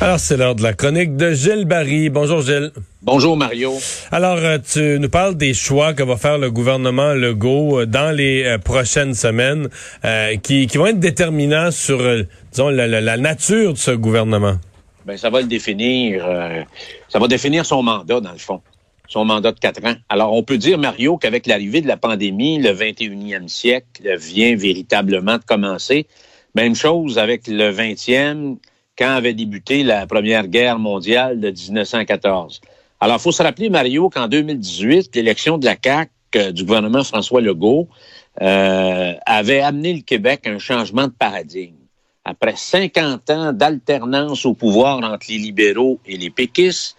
Alors, c'est l'heure de la chronique de Gilles Barry. Bonjour, Gilles. Bonjour, Mario. Alors, euh, tu nous parles des choix que va faire le gouvernement Legault euh, dans les euh, prochaines semaines qui, vont être déterminants sur, disons, la, nature de ce gouvernement. Ben, ça va le définir. ça va définir son mandat, dans le fond. Son mandat de quatre ans. Alors, on peut dire, Mario, qu'avec l'arrivée de la pandémie, le 21e siècle vient véritablement de commencer. Même chose avec le 20e, quand avait débuté la Première Guerre mondiale de 1914. Alors, il faut se rappeler, Mario, qu'en 2018, l'élection de la CAQ euh, du gouvernement François Legault euh, avait amené le Québec à un changement de paradigme. Après 50 ans d'alternance au pouvoir entre les libéraux et les péquistes,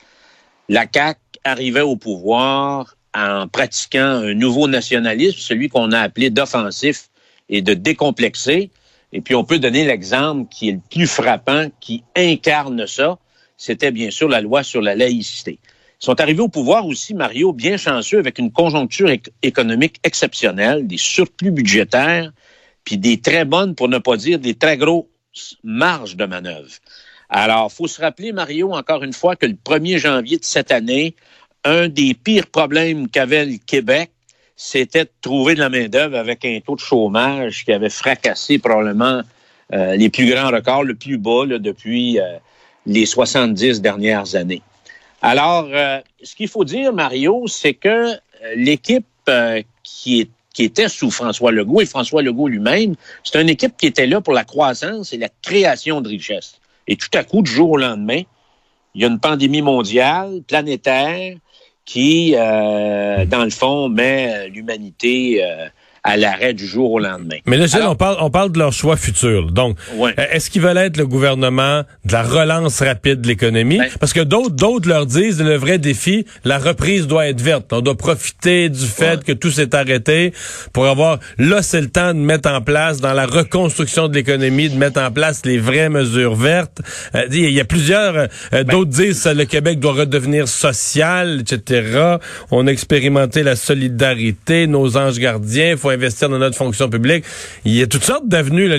la CAQ arrivait au pouvoir en pratiquant un nouveau nationalisme, celui qu'on a appelé d'offensif et de décomplexé, et puis on peut donner l'exemple qui est le plus frappant, qui incarne ça, c'était bien sûr la loi sur la laïcité. Ils sont arrivés au pouvoir aussi, Mario, bien chanceux, avec une conjoncture économique exceptionnelle, des surplus budgétaires, puis des très bonnes, pour ne pas dire des très grosses marges de manœuvre. Alors, faut se rappeler, Mario, encore une fois, que le 1er janvier de cette année, un des pires problèmes qu'avait le Québec, c'était de trouver de la main-d'œuvre avec un taux de chômage qui avait fracassé probablement euh, les plus grands records, le plus bas depuis euh, les 70 dernières années. Alors, euh, ce qu'il faut dire, Mario, c'est que l'équipe qui, qui était sous François Legault et François Legault lui-même, c'est une équipe qui était là pour la croissance et la création de richesses. Et tout à coup, du jour au lendemain, il y a une pandémie mondiale, planétaire, qui, euh, dans le fond, met l'humanité euh, à l'arrêt du jour au lendemain. Mais là, on parle, on parle de leur choix futur. Donc, euh, est-ce qu'ils veulent être le gouvernement de la relance rapide de l'économie? Ben Parce que d'autres, d'autres leur disent le vrai défi, la reprise doit être verte. On doit profiter du fait que tout s'est arrêté pour avoir, là, c'est le temps de mettre en place, dans la reconstruction de l'économie, de mettre en place les vraies mesures vertes. Euh, il y a plusieurs, euh, ben d'autres disent le Québec doit redevenir social, etc. On a expérimenté la solidarité, nos anges gardiens, faut investir dans notre fonction publique. Il y a toutes sortes d'avenues.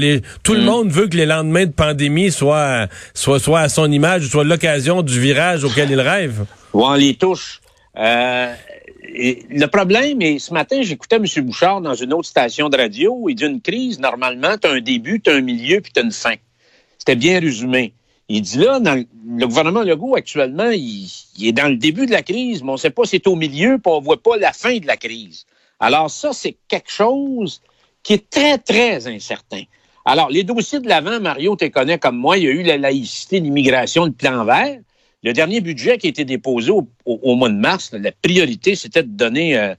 tout le mm. monde veut que les lendemains de pandémie soient, soient, soient à son image, soient l'occasion du virage auquel il rêve. Ou on les touche. Euh, le problème, et ce matin, j'écoutais M. Bouchard dans une autre station de radio, il dit une crise, normalement, tu as un début, tu as un milieu, puis tu as une fin. C'était bien résumé. Il dit là, dans le gouvernement Legault, actuellement, il, est dans le début de la crise, mais on ne sait pas si c'est au milieu, puis on ne voit pas la fin de la crise. Alors ça, c'est quelque chose qui est très, très incertain. Alors, les dossiers de l'avant, Mario, tu connais comme moi, il y a eu la laïcité, l'immigration, le plan vert. Le dernier budget qui a été déposé au, mois de mars, la priorité, c'était de donner euh,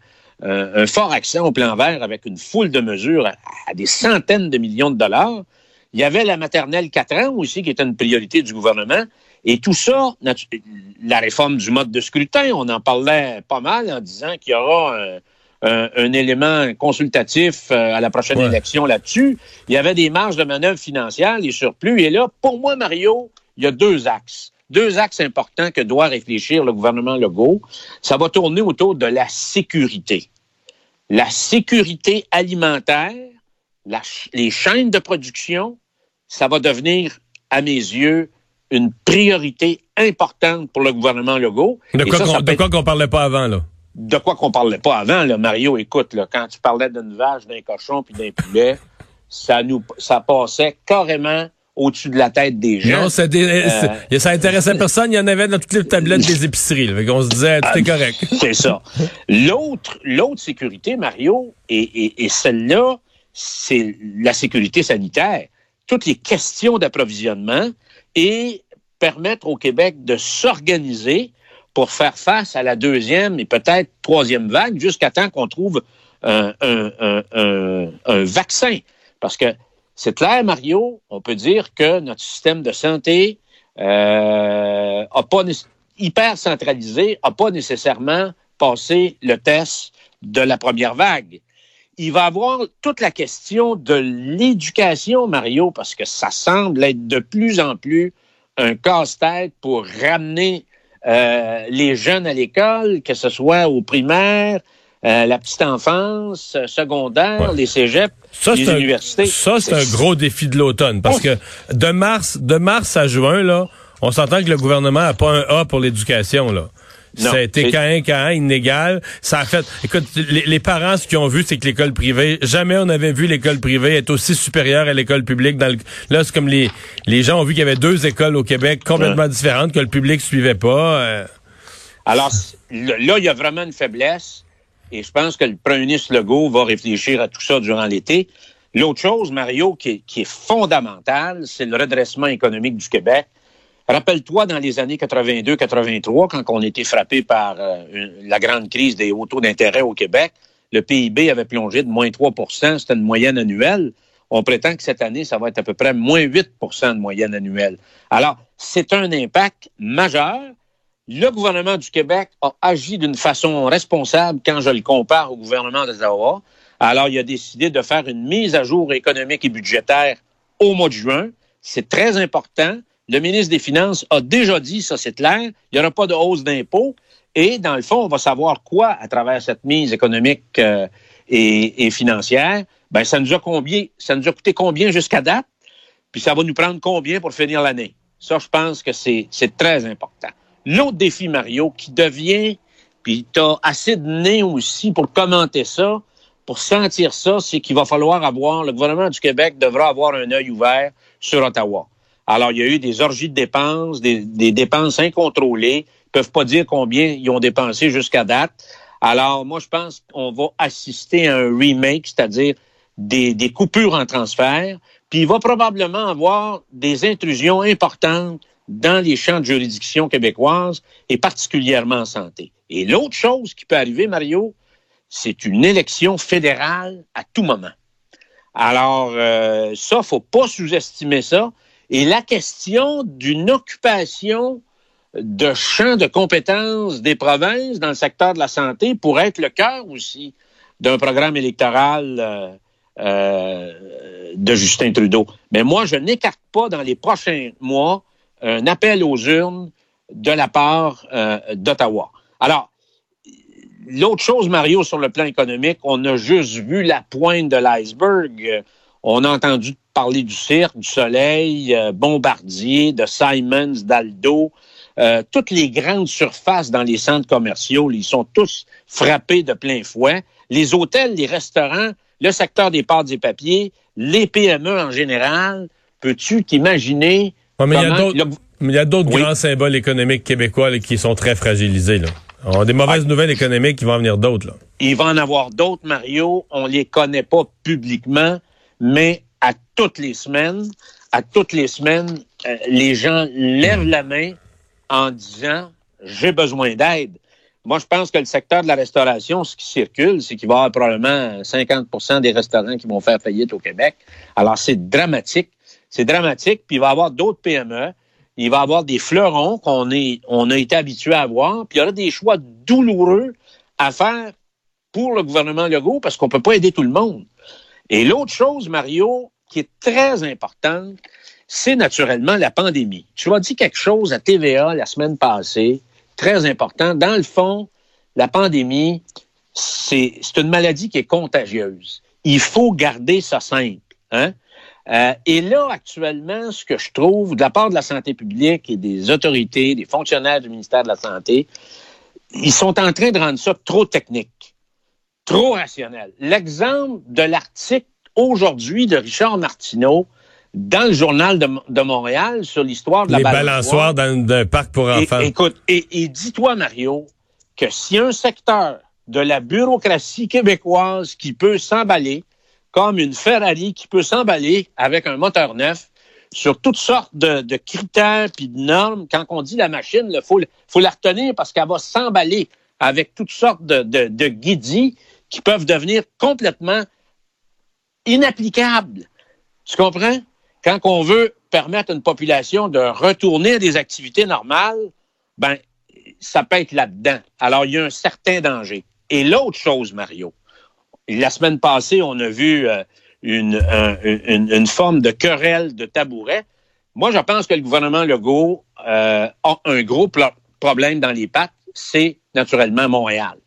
un fort accent au plan vert avec une foule de mesures à, des centaines de millions de dollars. Il y avait la maternelle 4 ans aussi, qui était une priorité du gouvernement. Et tout ça, la réforme du mode de scrutin, on en parlait pas mal en disant qu'il y aura un, un, élément consultatif euh, à la prochaine élection là-dessus. Il y avait des marges de manœuvre financières, les surplus. Et là, pour moi, Mario, il y a deux axes. Deux axes importants que doit réfléchir le gouvernement Legault. Ça va tourner autour de la sécurité. La sécurité alimentaire, les chaînes de production, ça va devenir, à mes yeux, une priorité importante pour le gouvernement Legault. De quoi qu'on ne parlait pas avant, là? De quoi qu'on parlait pas avant, là, Mario, écoute, là, quand tu parlais d'une vache, d'un cochon puis d'un poulet, ça nous ça passait carrément au-dessus de la tête des gens. Non, ça, euh, ça intéressait personne. Il y en avait dans toutes les tablettes des épiceries. Là. on se disait, tout est correct. C'est ça. L'autre, l'autre sécurité, Mario, et, et celle-là, c'est la sécurité sanitaire. Toutes les questions d'approvisionnement et permettre au Québec de s'organiser pour faire face à la deuxième et peut-être troisième vague jusqu'à temps qu'on trouve un, vaccin. Parce que c'est clair, Mario, on peut dire que notre système de santé euh, a pas hyper centralisé, n'a pas nécessairement passé le test de la première vague. Il va avoir toute la question de l'éducation, Mario, parce que ça semble être de plus en plus un casse-tête pour ramener euh, les jeunes à l'école, que ce soit au primaire, euh, la petite enfance, secondaire, les cégeps, les universités. ça, c'est un gros défi de l'automne parce que de mars, de mars à juin, là, On s'entend que le gouvernement n'a pas un A pour l'éducation, là. Ça a été inégal. Ça a fait. Écoute, les, parents, ce qu'ils ont vu, c'est que l'école privée, jamais on avait vu l'école privée être aussi supérieure à l'école publique. Dans le, là, c'est comme les, les gens ont vu qu'il y avait deux écoles au Québec complètement différentes que le public suivait pas. Euh. Alors là, il y a vraiment une faiblesse. Et je pense que le premier ministre Legault va réfléchir à tout ça durant l'été. L'autre chose, Mario, qui est, qui est fondamentale, c'est le redressement économique du Québec. Rappelle-toi, dans les années 82-83, quand on était frappé par euh, la grande crise des hauts taux d'intérêt au Québec, le PIB avait plongé de moins 3% c'était une moyenne annuelle. On prétend que cette année, ça va être à peu près moins 8% de moyenne annuelle. Alors, c'est un impact majeur. Le gouvernement du Québec a agi d'une façon responsable quand je le compare au gouvernement d'Ottawa. Alors, il a décidé de faire une mise à jour économique et budgétaire au mois de juin. C'est très important. Le ministre des Finances a déjà dit, ça c'est clair, il n'y aura pas de hausse d'impôts. Et dans le fond, on va savoir quoi à travers cette mise économique euh, et, financière. Ben, ça nous a combien, ça nous a coûté combien jusqu'à date, puis ça va nous prendre combien pour finir l'année? Ça, je pense que c'est très important. L'autre défi, Mario, qui devient, puis tu as assez de nez aussi pour commenter ça, pour sentir ça, c'est qu'il va falloir avoir, le gouvernement du Québec devra avoir un œil ouvert sur Ottawa. Alors, il y a eu des orgies de dépenses, des, dépenses incontrôlées. Ils peuvent pas dire combien ils ont dépensé jusqu'à date. Alors, moi, je pense qu'on va assister à un remake, c'est-à-dire des, coupures en transfert. Puis, il va probablement avoir des intrusions importantes dans les champs de juridiction québécoises et particulièrement en santé. Et l'autre chose qui peut arriver, Mario, c'est une élection fédérale à tout moment. Alors, euh, ça, faut pas sous-estimer ça. Et la question d'une occupation de champs de compétences des provinces dans le secteur de la santé pourrait être le cœur aussi d'un programme électoral euh, euh, de Justin Trudeau. Mais moi, je n'écarte pas dans les prochains mois un appel aux urnes de la part euh, d'Ottawa. Alors, l'autre chose, Mario, sur le plan économique, on a juste vu la pointe de l'iceberg. On a entendu parler du cirque, du soleil, euh, Bombardier, de Simons, d'Aldo. Euh, toutes les grandes surfaces dans les centres commerciaux, ils sont tous frappés de plein fouet. Les hôtels, les restaurants, le secteur des pâtes et papiers, les PME en général. Peux-tu t'imaginer mais il y a d'autres grands symboles économiques québécois qui sont très fragilisés. Là. On a des mauvaises nouvelles économiques qui vont en venir d'autres. Il va en avoir d'autres, Mario. On les connaît pas publiquement, mais à toutes les semaines, à toutes les semaines, euh, les gens lèvent la main en disant j'ai besoin d'aide. Moi, je pense que le secteur de la restauration, ce qui circule, c'est qu'il va y avoir probablement 50% des restaurants qui vont faire faillite au Québec. Alors, c'est dramatique. C'est dramatique. Puis il va y avoir d'autres PME. Il va y avoir des fleurons qu'on est, on a été habitué à voir. Puis il y aura des choix douloureux à faire pour le gouvernement Legault parce qu'on peut pas aider tout le monde. Et l'autre chose, Mario, qui est très importante, c'est naturellement la pandémie. Tu as dit quelque chose à TVA la semaine passée, très important. Dans le fond, la pandémie, c'est une maladie qui est contagieuse. Il faut garder ça simple. Hein? Euh, et là, actuellement, ce que je trouve de la part de la santé publique et des autorités, des fonctionnaires du ministère de la Santé, ils sont en train de rendre ça trop technique, trop rationnel. L'exemple de l'article aujourd'hui de Richard Martineau dans le journal de, Montréal sur l'histoire de la Les balançoires d'un parc pour enfants. écoute, et, et dis-toi, Mario, que si un secteur de la bureaucratie québécoise qui peut s'emballer, comme une Ferrari qui peut s'emballer avec un moteur neuf sur toutes sortes de, critères puis de normes. Quand on dit la machine, il faut, faut la retenir parce qu'elle va s'emballer avec toutes sortes de, de, de guidis qui peuvent devenir complètement inapplicables. Tu comprends? Quand on veut permettre à une population de retourner à des activités normales, ben, ça peut être là-dedans. Alors, il y a un certain danger. Et l'autre chose, Mario, la semaine passée, on a vu euh, une, une, forme de querelle de tabouret. Moi, je pense que le gouvernement Legault euh, a un gros problème dans les pattes, c'est naturellement Montréal.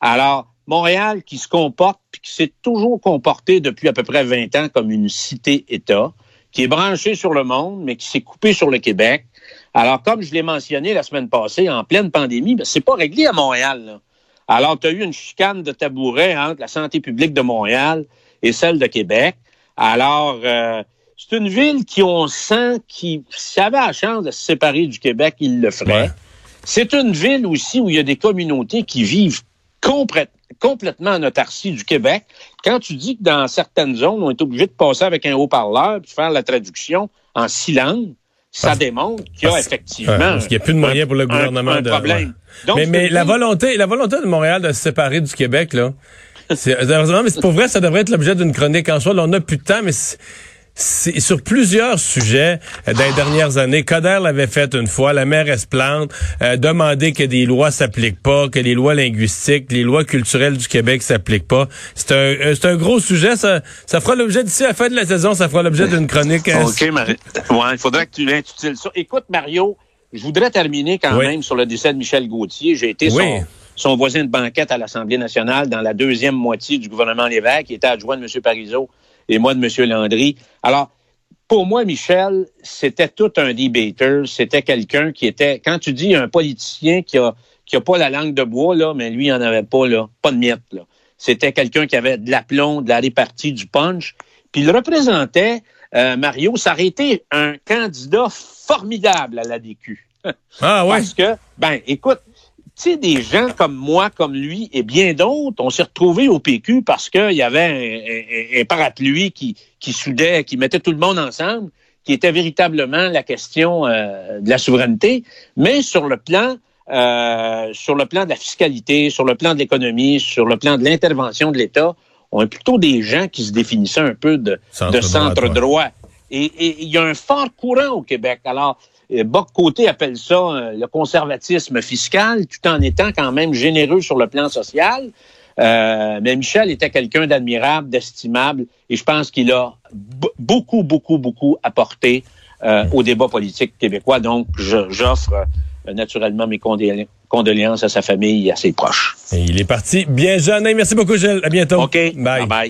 Alors, Montréal qui se comporte, puis qui s'est toujours comporté depuis à peu près 20 ans comme une cité-État, qui est branchée sur le monde, mais qui s'est coupée sur le Québec. Alors, comme je l'ai mentionné la semaine passée, en pleine pandémie, ben, c'est pas réglé à Montréal. Là. Alors, tu as eu une chicane de tabouret entre la santé publique de Montréal et celle de Québec. Alors, euh, c'est une ville qui, on sent, qui, si avait la chance de se séparer du Québec, il le ferait. C'est une ville aussi où il y a des communautés qui vivent complètement en autarcie du Québec. Quand tu dis que dans certaines zones, on est obligé de passer avec un haut-parleur puis faire la traduction en silence, ça démontre qu'il y a effectivement. parce qu'il n'y a plus de moyens pour le gouvernement de. Problème. mais, mais la volonté, la volonté de Montréal de se séparer du Québec, là. C'est, mais pour vrai, ça devrait être l'objet d'une chronique en soi. Là, on n'a plus de temps, mais sur plusieurs sujets euh, dans les dernières années. Coder l'avait fait une fois, la maire Esplante, euh, demander que des lois s'appliquent pas, que les lois linguistiques, les lois culturelles du Québec s'appliquent pas. C'est un, euh, c'est un gros sujet. Ça, ça fera l'objet d'ici à la fin de la saison, ça fera l'objet d'une chronique. Hein. OK, Marie. Ouais, il faudrait que tu l'intitules ça. Écoute, Mario, je voudrais terminer quand même sur le décès de Michel Gauthier. J'ai été son, son voisin de banquette à l'Assemblée nationale dans la deuxième moitié du gouvernement Lévesque, qui était adjoint de M. Parizeau et moi de M. Landry. Alors, pour moi, Michel, c'était tout un debater. C'était quelqu'un qui était, quand tu dis un politicien qui a, qui a pas la langue de bois, là, mais lui, il en avait pas, là, pas de miettes, là. C'était quelqu'un qui avait de l'aplomb, de la répartie, du punch. Puis il représentait, euh, Mario, ça aurait été un candidat formidable à la DQ. Ah ouais? Parce que, ben, écoute, tu sais, des gens comme moi, comme lui et bien d'autres, on s'est retrouvés au PQ parce qu'il y avait un, un, parapluie qui, qui soudait, qui mettait tout le monde ensemble, qui était véritablement la question euh, de la souveraineté, mais sur le plan euh, sur le plan de la fiscalité, sur le plan de l'économie, sur le plan de l'intervention de l'État, on est plutôt des gens qui se définissaient un peu de centre, de centre droit. Et il y a un fort courant au Québec. Alors, Boc Côté appelle ça euh, le conservatisme fiscal, tout en étant quand même généreux sur le plan social. Euh, mais Michel était quelqu'un d'admirable, d'estimable, et je pense qu'il a beaucoup, beaucoup, beaucoup apporté euh, au débat politique québécois. Donc, j'offre naturellement mes condoléances à sa famille et à ses proches. il est parti bien jeune. Merci beaucoup, Gilles. À bientôt. OK. bye. bye.